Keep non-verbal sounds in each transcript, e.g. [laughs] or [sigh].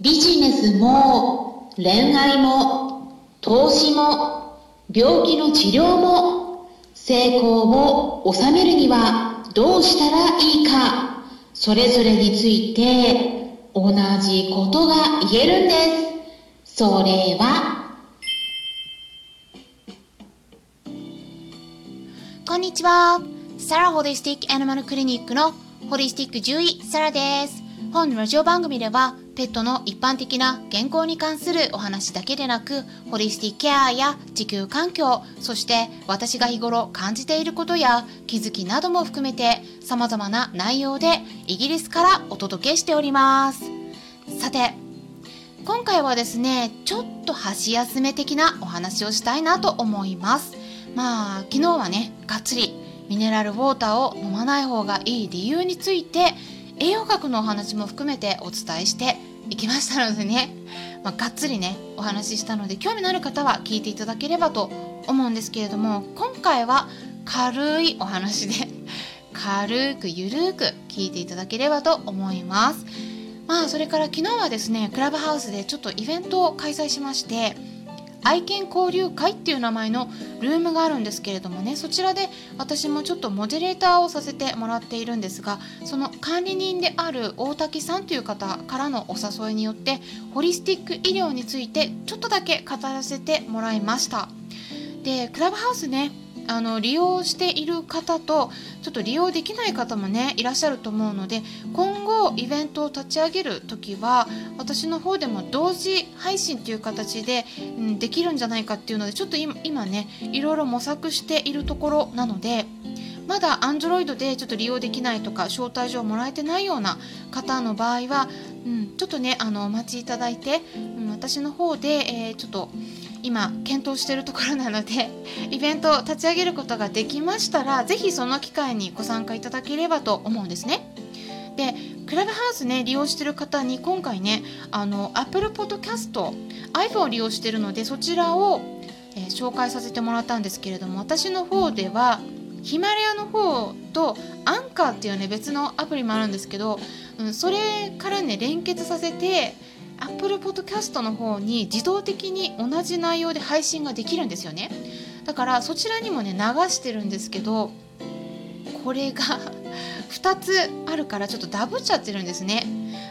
ビジネスも恋愛も投資も病気の治療も成功を収めるにはどうしたらいいかそれぞれについて同じことが言えるんです。それはこんにちは。サラホリスティックアニマルクリニックのホリスティック獣医サラです。本ラジオ番組ではペットの一般的な健康に関するお話だけでなくホリスティケアや地球環境そして私が日頃感じていることや気づきなども含めて様々な内容でイギリスからお届けしております。さて今回はですねちょっと箸休め的なお話をしたいなと思います。まあ昨日はねがっつりミネラルウォーターを飲まない方がいい理由について栄養学のお話も含めてお伝えしていきましたのでね、まあ、がっつりねお話ししたので興味のある方は聞いていただければと思うんですけれども今回は軽いお話で軽くゆるく聞いていただければと思います。まあそれから昨日はですねクラブハウスでちょっとイベントを開催しまして愛犬交流会っていう名前のルームがあるんですけれどもねそちらで私もちょっとモデレーターをさせてもらっているんですがその管理人である大滝さんという方からのお誘いによってホリスティック医療についてちょっとだけ語らせてもらいました。でクラブハウスねあの利用している方とちょっと利用できない方もねいらっしゃると思うので今後イベントを立ち上げる時は私の方でも同時配信という形で、うん、できるんじゃないかっていうのでちょっと今ねいろいろ模索しているところなのでまだ Android でちょっと利用できないとか招待状もらえてないような方の場合は、うん、ちょっとねあのお待ちいただいて、うん、私の方で、えー、ちょっと今検討しているところなので [laughs] イベントを立ち上げることができましたら是非その機会にご参加いただければと思うんですね。でクラブハウスね利用してる方に今回ねあの Apple Podcast iPhone を利用してるのでそちらを、えー、紹介させてもらったんですけれども私の方ではヒマラヤの方とアンカーっていうね別のアプリもあるんですけど、うん、それからね連結させて Apple Podcast の方に自動的に同じ内容で配信ができるんですよね。だからそちらにもね流してるんですけどこれが [laughs] 2つあるからちょっとダブっちゃってるんですね。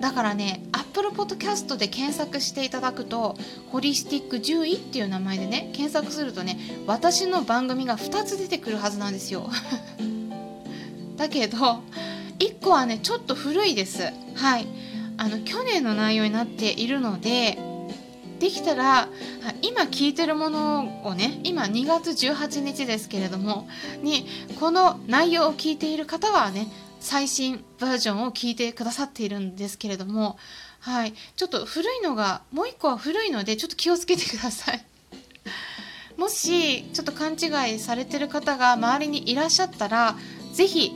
だからね Apple Podcast で検索していただくとホリスティック獣医っていう名前でね検索するとね私の番組が2つ出てくるはずなんですよ。[laughs] だけど1個はねちょっと古いです。はい。あの去年の内容になっているのでできたら今聞いてるものをね今2月18日ですけれどもにこの内容を聞いている方はね最新バージョンを聞いてくださっているんですけれどもはい。ちょっと古いのがもう1個は古いのでちょっと気をつけてください。もしちょっと勘違いされてる方が周りにいらっしゃったら是非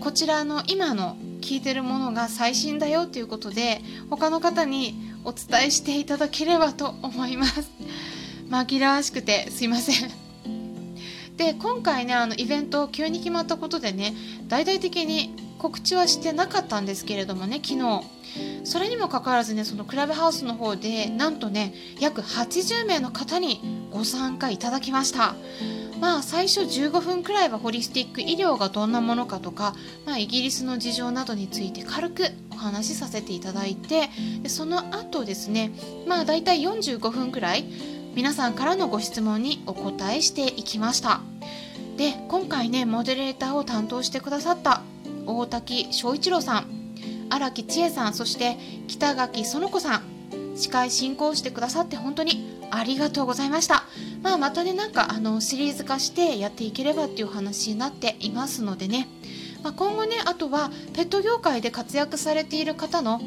こちらの今の聞いてるものが最新だよということで他の方にお伝えしていただければと思います。[laughs] 紛らわしくてすいません。で今回ねあのイベント急に決まったことでね大々的に告知はしてなかったんですけれどもね昨日。それにもかかわらずねそのクラブハウスの方でなんとね約80名の方にご参加いただきました。まあ最初15分くらいはホリスティック医療がどんなものかとか、まあ、イギリスの事情などについて軽くお話しさせていただいてでその後ですねまあ大体45分くらい皆さんからのご質問にお答えしていきましたで今回ねモデレーターを担当してくださった大滝翔一郎さん荒木千恵さんそして北垣園子さん司会進行してくださって本当にありがとうございました。まあ、またね、なんかあのシリーズ化してやっていければっていう話になっていますのでね、まあ、今後ね、あとはペット業界で活躍されている方の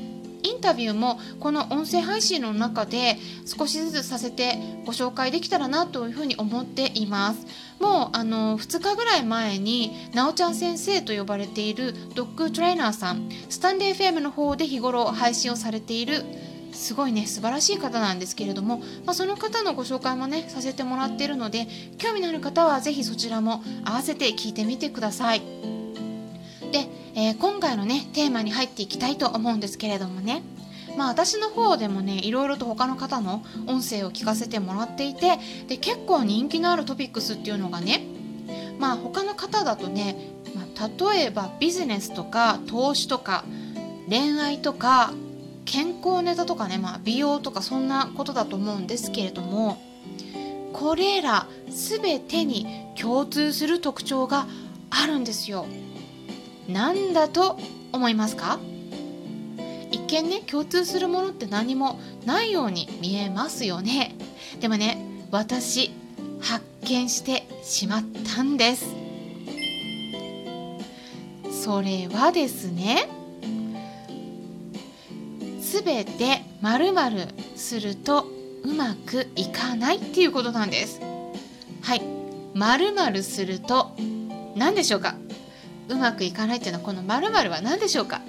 インタビューもこの音声配信の中で少しずつさせてご紹介できたらなというふうに思っています。もうあの2日ぐらい前になおちゃん先生と呼ばれているドッグトレーナーさんスタンレー FM の方で日頃配信をされているすごいね素晴らしい方なんですけれども、まあ、その方のご紹介もねさせてもらってるので興味のある方は是非そちらも合わせて聞いてみてください。で、えー、今回のねテーマに入っていきたいと思うんですけれどもねまあ私の方でもねいろいろと他の方の音声を聞かせてもらっていてで結構人気のあるトピックスっていうのがねまあ他の方だとね、まあ、例えばビジネスとか投資とか恋愛とか健康ネタとかね、まあ、美容とかそんなことだと思うんですけれどもこれら全てに共通する特徴があるんですよ。何だと思いますか？一見ね共通するものって何もないように見えますよね。でもね私発見してしまったんです。それはですねすべてまるするとうまくいかないっていうことなんです。はい。まるすると何でしょうか？うまくいかないっていうのはこの〇〇は何でしょうか？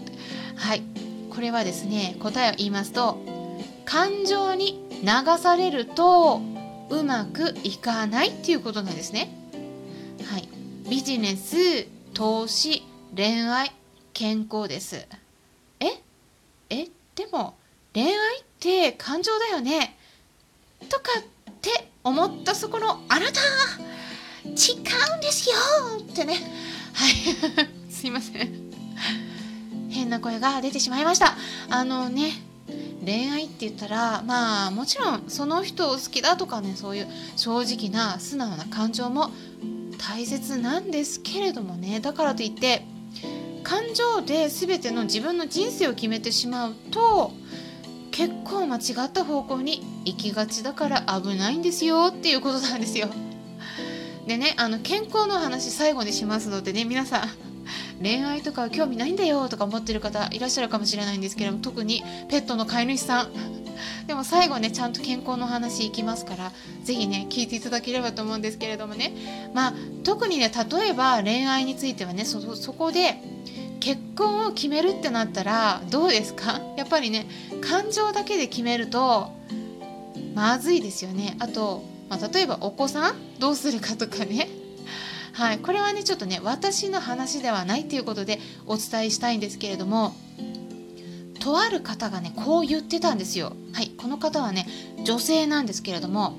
はい。これはですね答えを言いますと感情に流されるとうまくいかないっていうことなんですね。はい。ビジネス投資恋愛健康です。でも恋愛って感情だよね。とかって思ったそこのあなた。違うんですよってね。はい。[laughs] すいません。変な声が出てしまいました。あのね恋愛って言ったらまあもちろんその人を好きだとかねそういう正直な素直な感情も大切なんですけれどもね。だからといって感情で全ての自分の人生を決めてしまうと結構間違った方向に行きがちだから危ないんですよっていうことなんですよ。でねあの健康の話最後にしますのでね皆さん恋愛とか興味ないんだよとか思ってる方いらっしゃるかもしれないんですけども特にペットの飼い主さんでも最後ねちゃんと健康の話いきますから是非ね聞いていただければと思うんですけれどもねまあ特にね例えば恋愛についてはねそこで結婚を決めるってなったらどうですか？[laughs] やっぱりね感情だけで決めるとまずいですよね。あとまあ、例えばお子さん？どうするかとかね。[laughs] はい、これはねちょっとね私の話ではないっていうことでお伝えしたいんですけれどもとある方がねこう言ってたんですよ。はい。この方はね女性なんですけれども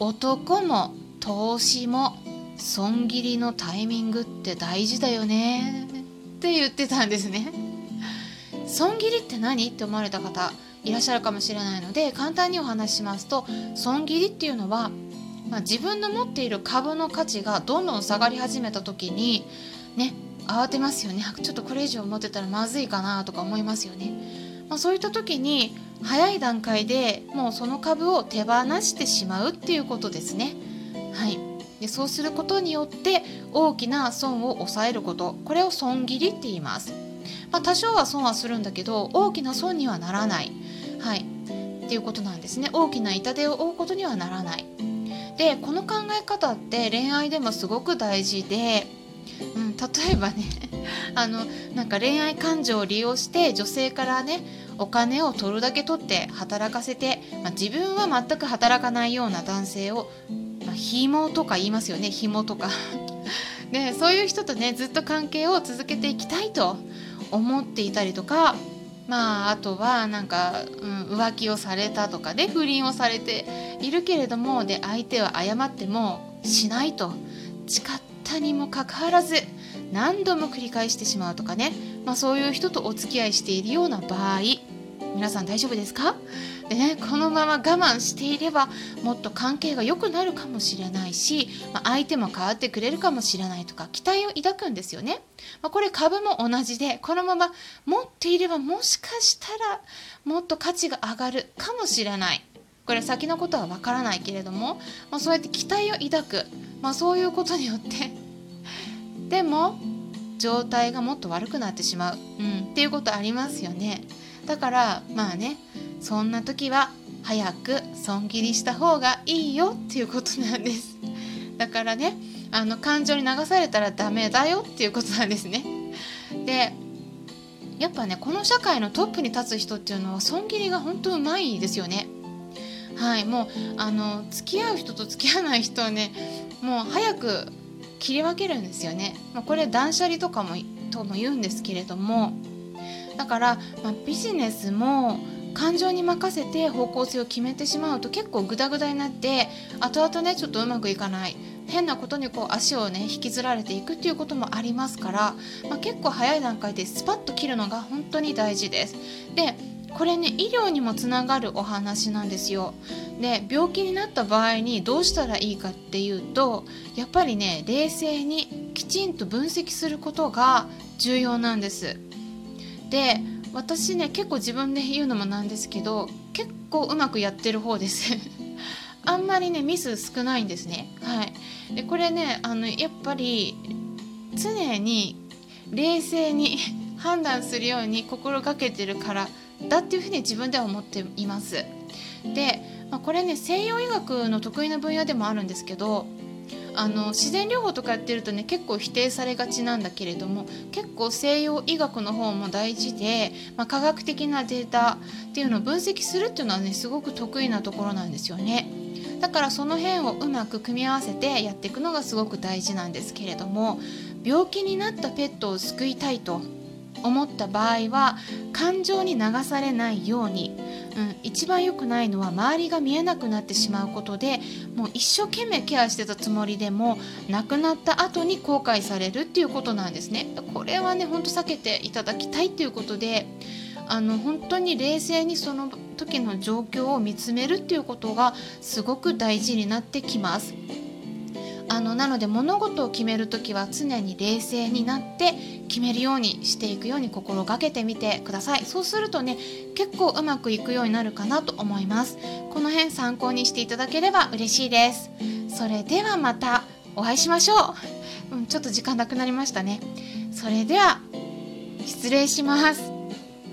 男も投資も損切りのタイミングって大事だよね。って言ってたんですね。損切りって何？って思われた方いらっしゃるかもしれないので簡単にお話ししますと損切りっていうのは、まあ、自分の持っている株の価値がどんどん下がり始めた時にね慌てますよね。ちょっとこれ以上持ってたらまずいかなとか思いますよね、まあ、そういった時に早い段階でもうその株を手放してしまうっていうことですね。はい。でそうすることによって大きな損を抑えること。これを損切りって言います、まあ、多少は損はするんだけど大きな損にはならない。はい。っていうことなんですね。大きな痛手を負うことにはならない。でこの考え方って恋愛でもすごく大事で、うん、例えばね [laughs] あのなんか恋愛感情を利用して女性からねお金を取るだけ取って働かせて、まあ、自分は全く働かないような男性を、紐とか言いますよね。紐とか。で [laughs] そういう人とねずっと関係を続けていきたいと思っていたりとかまああとはなんか、うん、浮気をされたとかで不倫をされているけれどもで相手は謝ってもしないと。誓ったにもかかわらず何度も繰り返してしまうとかね、まあ、そういう人とお付き合いしているような場合皆さん大丈夫ですか？でねこのまま我慢していればもっと関係が良くなるかもしれないし、まあ、相手も変わってくれるかもしれないとか期待を抱くんですよね。まあ、これ株も同じでこのまま持っていればもしかしたらもっと価値が上がるかもしれない。これ先のことはわからないけれども、まあ、そうやって期待を抱く、まあ、そういうことによってでも状態がもっと悪くなってしまう、うん、っていうことありますよね。だからまあねそんな時は早く損切りした方がいいよっていうことなんです。だからねあの感情に流されたらダメだよっていうことなんですね。でやっぱねこの社会のトップに立つ人っていうのは損切りが本当うまいですよね。はいもうあの付き合う人と付き合わない人はねもう早く切り分けるんですよね、まあ、これ断捨離とかもとも言うんですけれどもだから、まあ、ビジネスも感情に任せて方向性を決めてしまうと結構グダグダになって後々ねちょっとうまくいかない変なことにこう足をね引きずられていくっていうこともありますから、まあ、結構早い段階でスパッと切るのが本当に大事です。でこれね医療にもつながるお話なんですよ。で病気になった場合にどうしたらいいかっていうとやっぱりね冷静にきちんと分析することが重要なんです。で私ね結構自分で言うのもなんですけど結構うまくやってる方です。[laughs] あんまりねミス少ないんですね。はい。でこれねあのやっぱり常に冷静に [laughs] 判断するように心がけてるからだっていうふうに自分では思っています。で、まあ、これね西洋医学の得意な分野でもあるんですけどあの自然療法とかやってるとね結構否定されがちなんだけれども結構西洋医学の方も大事で、まあ、科学的なデータっていうのを分析するっていうのはねすごく得意なところなんですよね。だからその辺をうまく組み合わせてやっていくのがすごく大事なんですけれども病気になったペットを救いたいと思った場合は感情に流されないようにうん、一番良くないのは周りが見えなくなってしまうことでもう一生懸命ケアしてたつもりでも亡くなった後に後悔されるっていうことなんですねこれはねほんと避けていただきたいっていうことであの本当に冷静にその時の状況を見つめるっていうことがすごく大事になってきます。あのなので物事を決める時は常に冷静になって決めるようにしていくように心がけてみてください。そうするとね結構うまくいくようになるかなと思います。この辺参考にしていただければ嬉しいです。それではまたお会いしましょう、うん、ちょっと時間なくなりましたね。それでは失礼します。